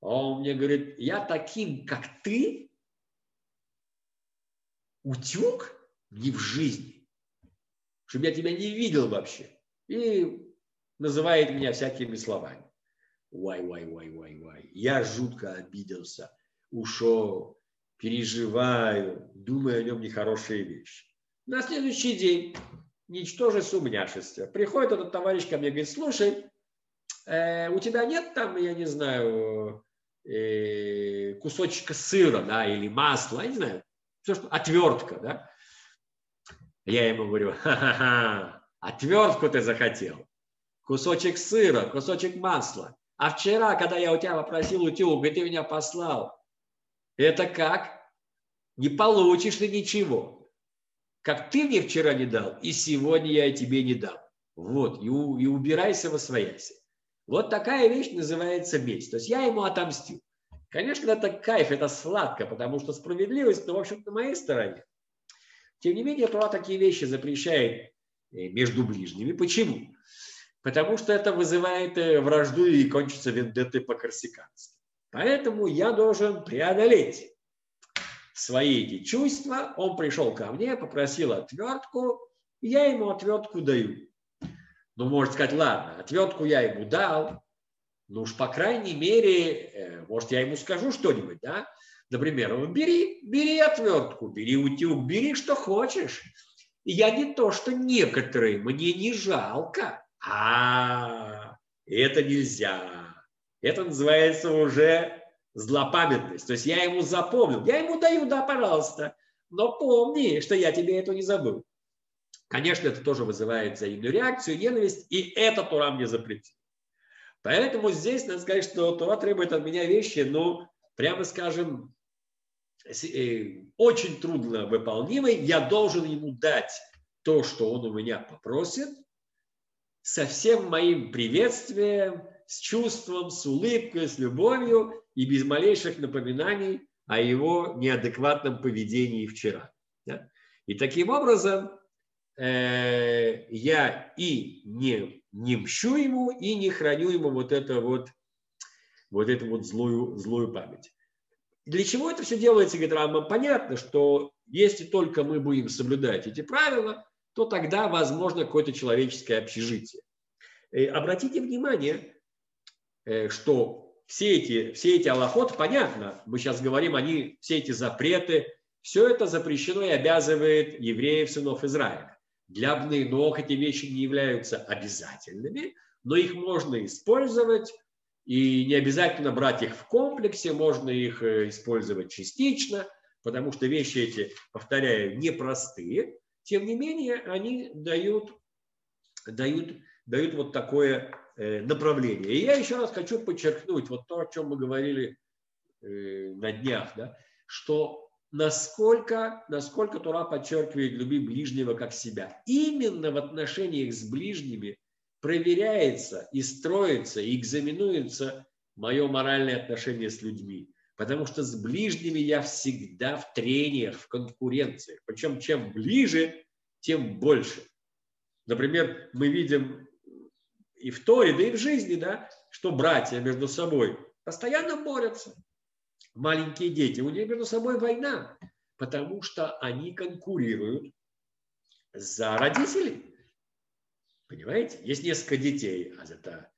А он мне говорит, я таким, как ты, утюг не в жизни, чтобы я тебя не видел вообще. И называет меня всякими словами. Вай, вай, вай, вай, вай. Я жутко обиделся, ушел, переживаю, думаю о нем нехорошие вещи. На следующий день, ничтоже сумняшество, приходит этот товарищ ко мне и говорит, слушай, э, у тебя нет там, я не знаю, э, кусочка сыра, да, или масла, я не знаю, все, что, отвертка, да. Я ему говорю, ха-ха-ха, отвертку ты захотел кусочек сыра, кусочек масла. А вчера, когда я у тебя попросил утюг, и ты меня послал, это как? Не получишь ты ничего. Как ты мне вчера не дал, и сегодня я тебе не дам. Вот, и, и убирайся во свояси. Вот такая вещь называется месть. То есть я ему отомстил. Конечно, это кайф, это сладко, потому что справедливость, ну, в общем, на моей стороне. Тем не менее, Тура такие вещи запрещает э, между ближними. Почему? Потому что это вызывает э, вражду и кончится вендеттой по-корсикански. Поэтому я должен преодолеть свои эти чувства. Он пришел ко мне, попросил отвертку, я ему отвертку даю. Ну, можно сказать, ладно, отвертку я ему дал, ну уж по крайней мере, э, может, я ему скажу что-нибудь, да? Например, бери, бери отвертку, бери утюг, бери что хочешь. Я не то, что некоторые, мне не жалко. А, это нельзя. Это называется уже злопамятность. То есть я ему запомнил. Я ему даю, да, пожалуйста. Но помни, что я тебе это не забыл. Конечно, это тоже вызывает взаимную реакцию, ненависть, и это Тура мне запретил. Поэтому здесь надо сказать, что Тура требует от меня вещи, ну, прямо скажем, э, очень трудно выполнимой. Я должен ему дать то, что он у меня попросит, со всем моим приветствием, с чувством, с улыбкой, с любовью и без малейших напоминаний о его неадекватном поведении вчера. Да? И таким образом э, я и не, не мщу ему, и не храню ему вот это вот, вот эту вот злую, злую память. Для чего это все делается, говорит Рамбам? Понятно, что если только мы будем соблюдать эти правила, то тогда возможно какое-то человеческое общежитие. И обратите внимание, э, что все эти, все эти аллахот, понятно, мы сейчас говорим, они, все эти запреты, все это запрещено и обязывает евреев, сынов Израиля. Для ног эти вещи не являются обязательными, но их можно использовать, и не обязательно брать их в комплексе, можно их э, использовать частично, потому что вещи эти, повторяю, непростые. Тем не менее, они дают, дают, дают вот такое э, направление. И я еще раз хочу подчеркнуть вот то, о чем мы говорили э, на днях, да, что насколько, насколько Тура подчеркивает люби ближнего как себя. Именно в отношениях с ближними проверяется и строится, и экзаменуется мое моральное отношение с людьми. Потому что с ближними я всегда в трениях, в конкуренции. Причем чем ближе, тем больше. Например, мы видим и в Торе, да и в жизни, да, что братья между собой постоянно борются маленькие дети, у них между собой война, потому что они конкурируют за родителей. Понимаете? Есть несколько детей, а это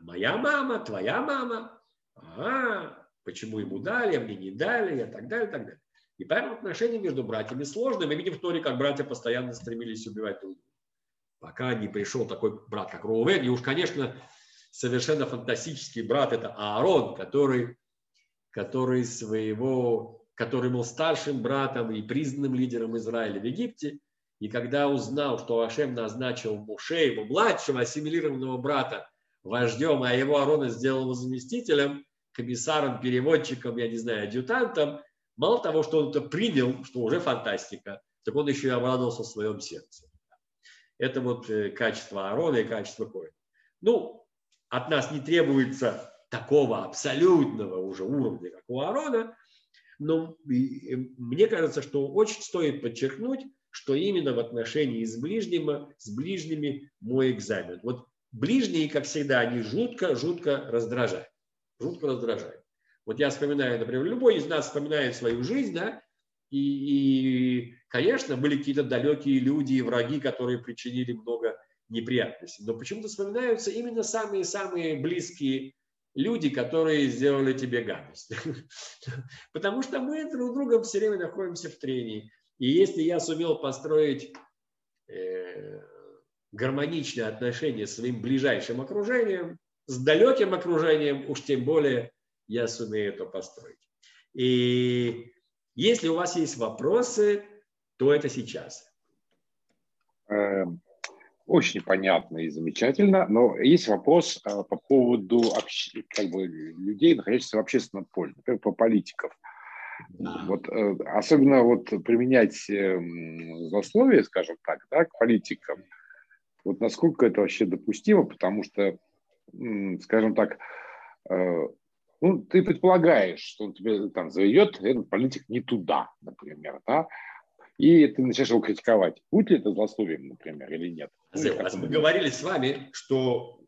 моя мама, твоя мама, а, почему ему дали, а мне не дали, и так далее, и так далее. И поэтому отношения между братьями сложные. Мы видим в Торе, как братья постоянно стремились убивать друг друга. Пока не пришел такой брат, как Роувен. И уж, конечно, совершенно фантастический брат – это Аарон, который который своего, который был старшим братом и признанным лидером Израиля в Египте. И когда узнал, что Ашем назначил Муше, его младшего ассимилированного брата, вождем, а его Арона сделал заместителем, комиссаром, переводчиком, я не знаю, адъютантом, мало того, что он это принял, что уже фантастика, так он еще и обрадовался в своем сердце. Это вот э, качество Аарона и качество Коина. Ну, от нас не требуется такого абсолютного уже уровня, как у Аарона, но мне кажется, что очень стоит подчеркнуть, что именно в отношении с ближними, с ближними мой экзамен. Вот ближние, как всегда, они жутко-жутко раздражают. Жутко раздражают. Вот я вспоминаю, например, любой из нас вспоминает свою жизнь, да, и, и конечно, были какие-то далекие люди и враги, которые причинили много неприятностей. Но почему-то вспоминаются именно самые-самые близкие люди, которые сделали тебе гадость. Потому что мы друг с другом все время находимся в трении. И если я сумел построить э, гармоничные отношения с своим ближайшим окружением, с далеким окружением, уж тем более я сумею это построить. И если у вас есть вопросы, то это сейчас. Эм, очень понятно и замечательно, но есть вопрос а, по поводу как бы, людей, находящихся в общественном поле, например, по политиков. Да. Вот, э, особенно вот применять э, злословие, скажем так, да, к политикам, вот насколько это вообще допустимо, потому что, скажем так, э, ну, ты предполагаешь, что он тебе там заведет этот политик не туда, например, да, и ты начинаешь его критиковать. Будет ли это злословием, например, или нет? Ну, раз мы говорили с вами, что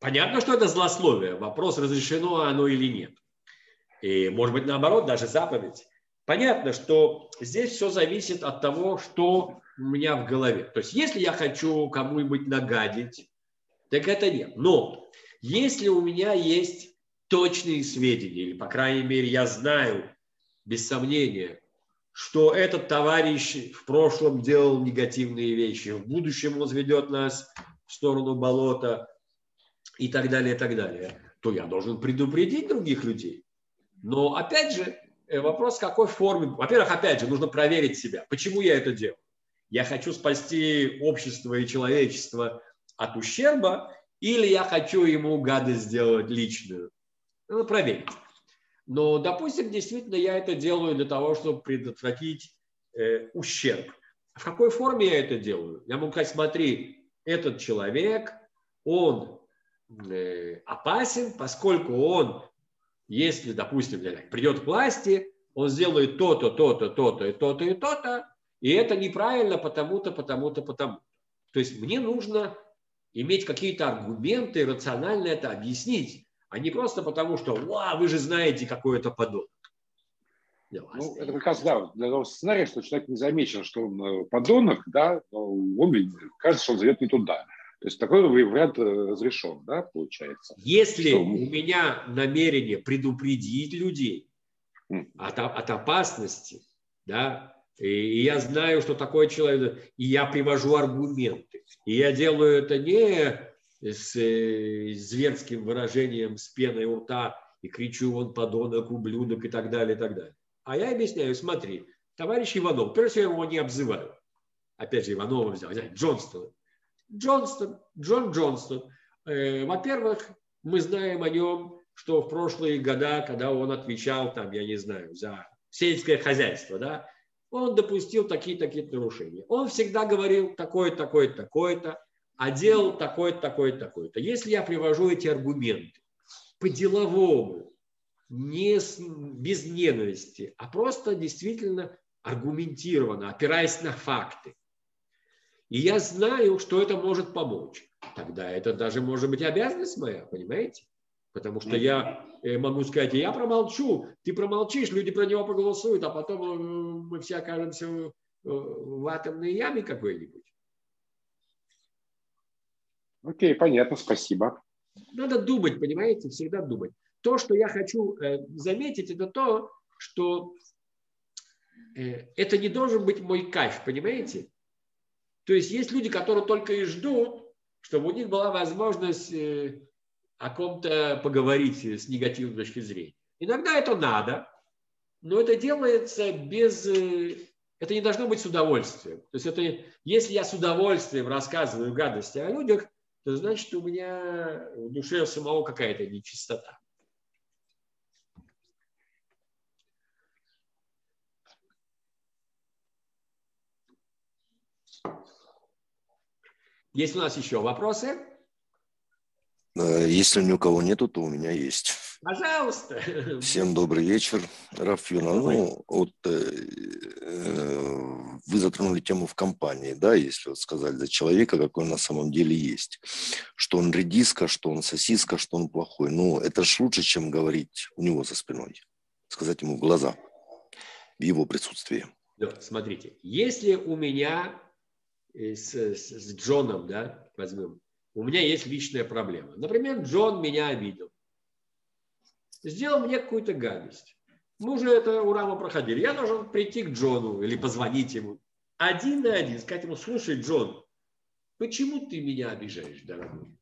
понятно, что это злословие. Вопрос, разрешено оно или нет. И, может быть, наоборот, даже заповедь. Понятно, что здесь все зависит от того, что у меня в голове. То есть, если я хочу кому-нибудь нагадить, так это нет. Но если у меня есть точные сведения, или, по крайней мере, я знаю, без сомнения, что этот товарищ в прошлом делал негативные вещи, в будущем он ведет нас в сторону болота и так далее, и так далее, то я должен предупредить других людей. Но опять же, э, вопрос в какой форме. Во-первых, опять же, нужно проверить себя, почему я это делаю. я хочу спасти общество и человечество от ущерба, или я хочу ему гадость сделать личную. Ну, проверить. Но, допустим, действительно я это делаю для того, чтобы предотвратить э, ущерб. В какой форме я это делаю? Я могу сказать, смотри, этот человек, он э, опасен, поскольку он, если, допустим, придет к власти, он сделает то-то, то-то, то-то, и то-то, и то-то, и это неправильно потому-то, потому-то, потому. То есть мне нужно иметь какие-то аргументы, рационально это объяснить, а не просто потому, что «Ва, вы же знаете, какой это подонок». Ну, это как раз, да, для того сценария, что человек не замечен, что он э, подонок, да, он кажется, что он зовет не туда. То есть такой вариант э, разрешен, да, получается. Если что... у меня намерение предупредить людей от, от опасности, да, и я знаю, что такой человек, и я привожу аргументы. И я делаю это не с э, зверским выражением, с пеной у рта, и кричу, он подонок, ублюдок и так далее, и так далее. А я объясняю, смотри, товарищ Иванов, прежде всего я его не обзываю. Опять же, Иванова взял, Джонстон. Джонстон, Джон Джонстон. Э, во-первых, мы знаем о нем, что в прошлые года, когда он отвечал, там, я не знаю, за сельское хозяйство, да, он допустил такие-такие нарушения. Он всегда говорил такое, такое, такое-то, а делал такое-то, такое-то, такое-то. Если я привожу эти аргументы по-деловому, не с, без ненависти, а просто действительно аргументированно, опираясь на факты, и я знаю, что это может помочь, тогда это даже может быть обязанность моя, понимаете? Потому что я э, могу сказать, я промолчу, ты промолчишь, люди про него проголосуют, а потом э, мы все окажемся э, в атомной яме какой-нибудь. Окей, понятно, спасибо. Надо думать, понимаете, всегда думать. То, что я хочу заметить, это то, что это не должен быть мой кайф, понимаете? То есть есть люди, которые только и ждут, чтобы у них была возможность о ком-то поговорить с негативной точки зрения. Иногда это надо, но это делается без... Э, это не должно быть с удовольствием. То есть это, если я с удовольствием рассказываю гадости о людях, то значит у меня в душе самого какая-то нечистота. Есть у нас еще вопросы? Э, если ни у кого нету, то у меня есть. Пожалуйста. Всем добрый вечер, Рафина. Ну, вот э, э, вы затронули тему в компании, да, если вот сказать за человека, какой он на самом деле есть. Что он редиска, что он сосиска, что он плохой. Ну, это ж лучше, чем говорить у него за спиной. Сказать ему в глаза, в его присутствии. Смотрите, если у меня с, с, с Джоном, да, возьмем, у меня есть личная проблема. Например, Джон меня обидел. Сделал мне какую-то гадость. Мы уже это у Рама проходили. Я должен прийти к Джону или позвонить ему. Один на один, сказать ему, слушай, Джон, почему ты меня обижаешь, дорогой?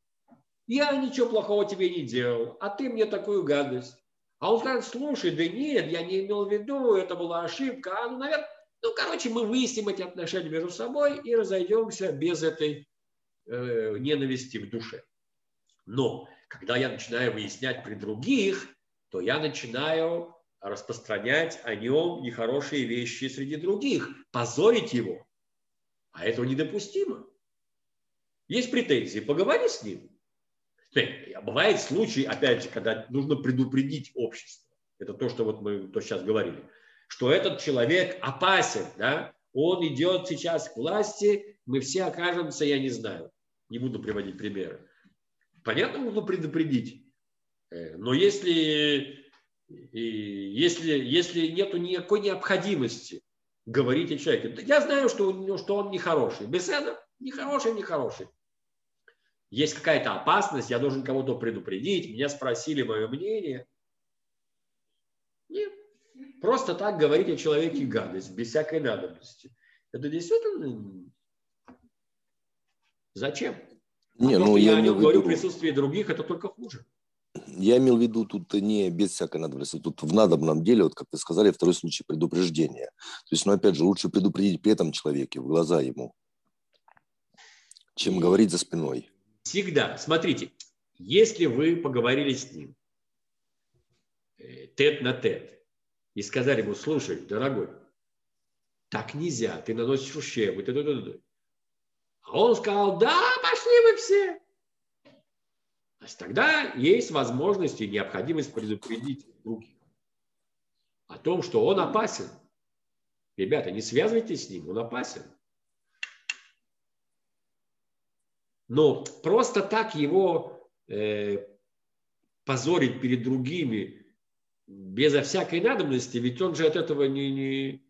Я ничего плохого тебе не делал, а ты мне такую гадость. А он скажет, слушай, да нет, я не имел в виду, это была ошибка. А, ну, наверное, ну, короче, мы выясним эти отношения между собой и разойдемся без этой э, ненависти в душе. Но когда я начинаю выяснять при других, то я начинаю распространять о нем нехорошие вещи среди других, позорить его. А этого недопустимо. Есть претензии, поговори с ним. Бывает случай, опять же, когда нужно предупредить общество. Это то, что вот мы то сейчас говорили. Что этот человек опасен, да? он идет сейчас к власти, мы все окажемся, я не знаю, не буду приводить примеры. Понятно, нужно предупредить. Э, но если, если, если нет никакой необходимости говорить о человеке, я знаю, что, что он нехороший. Беседа нехороший, нехороший. Есть какая-то опасность, я должен кого-то предупредить, меня спросили мое мнение. Нет. Просто так говорить о человеке гадость, без всякой надобности. Это действительно Зачем? Не, а ну, я о нем говорю в присутствии других, это только хуже. Я имел в виду тут не без всякой надобности, тут в надобном деле, вот как вы сказали, второй случай предупреждения. То есть, ну, опять же, лучше предупредить при этом человеке, в глаза ему, чем говорить за спиной. Всегда. Смотрите, если вы поговорили с ним э, тет на тет и сказали ему, слушай, дорогой, так нельзя, ты наносишь ущерб, ты, ты. Он сказал, да, пошли вы все. Есть тогда есть возможность и необходимость предупредить других о том, что он опасен. Ребята, не связывайтесь с ним, он опасен. Но просто так его э, позорить перед другими безо всякой надобности, ведь он же от этого не, не...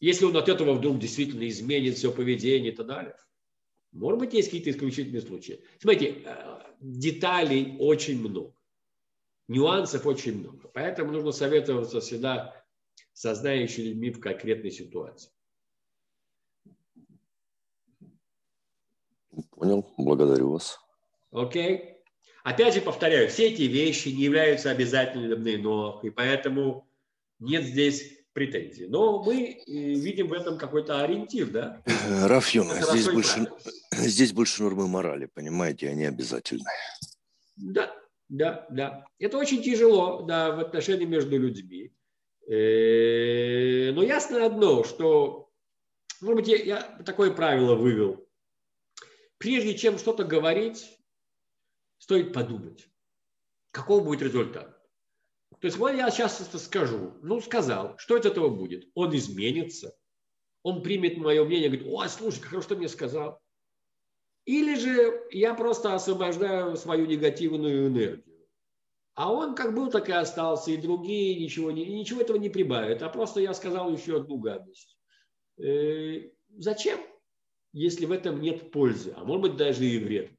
Если он от этого вдруг действительно изменит все поведение и так далее. Может быть, есть какие-то исключительные случаи. Смотрите, э, деталей очень много. Нюансов очень много. Поэтому нужно советоваться всегда со знающими людьми в конкретной ситуации. Понял, благодарю вас. Окей. Опять же повторяю, все эти вещи не являются обязательными, но и поэтому нет здесь претензий. Но мы э, видим в этом какой-то ориентир, да? Рафьон, здесь больше, здесь больше нормы морали, понимаете, они обязательны. Да, да, да. Это очень тяжело, да, в отношении между людьми. Э, но ясно одно, что, может быть, я, я такое правило вывел прежде чем что-то говорить, стоит подумать, каков будет результат. То есть вот я сейчас это скажу, ну сказал, что от этого будет? Он изменится, он примет мое мнение, говорит, ой, слушай, хорошо, что мне сказал. Или же я просто освобождаю свою негативную энергию. А он как был, так и остался, и другие ничего, ничего этого не прибавят. А просто я сказал еще одну гадость. Э, зачем? если в этом нет пользы, а может быть даже и вред.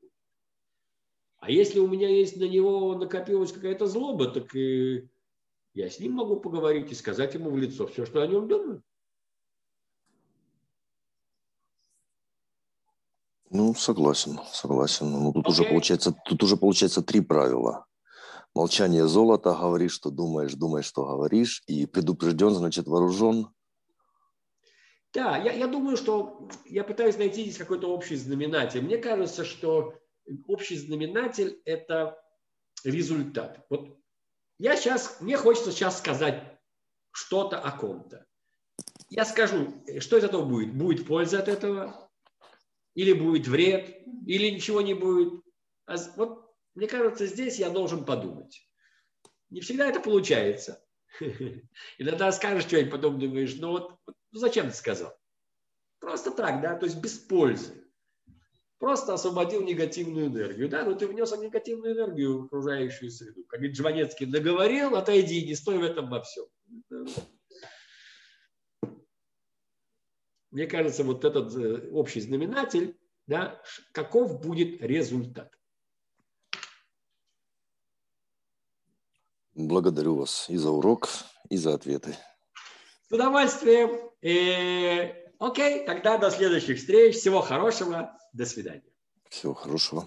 А если у меня есть на него накопилась какая-то злоба, так и я с ним могу поговорить и сказать ему в лицо все, что о нем думаю. Ну, согласен, согласен. Ну, тут okay. уже получается, тут уже получается три правила. Молчание золото, говоришь, что думаешь, думаешь, что говоришь, и предупрежден, значит вооружен, да, я, я думаю, что я пытаюсь найти здесь какой-то общий знаменатель. Мне кажется, что общий знаменатель – это результат. Вот я сейчас, мне хочется сейчас сказать что-то о ком-то. Я скажу, что из этого будет? Будет польза от этого? Или будет вред? Или ничего не будет? А вот мне кажется, здесь я должен подумать. Не всегда это получается. Иногда скажешь что-нибудь, потом думаешь, ну вот ну, зачем ты сказал? Просто так, да, то есть без пользы. Просто освободил негативную энергию. Да, но ты внес негативную энергию в окружающую среду. Как говорит Жванецкий, наговорил, отойди, не стой в этом во всем. Мне кажется, вот этот э, общий знаменатель, да, каков будет результат. Благодарю вас и за урок, и за ответы. С удовольствием. Окей, тогда до следующих встреч. Всего хорошего. До свидания. Всего хорошего.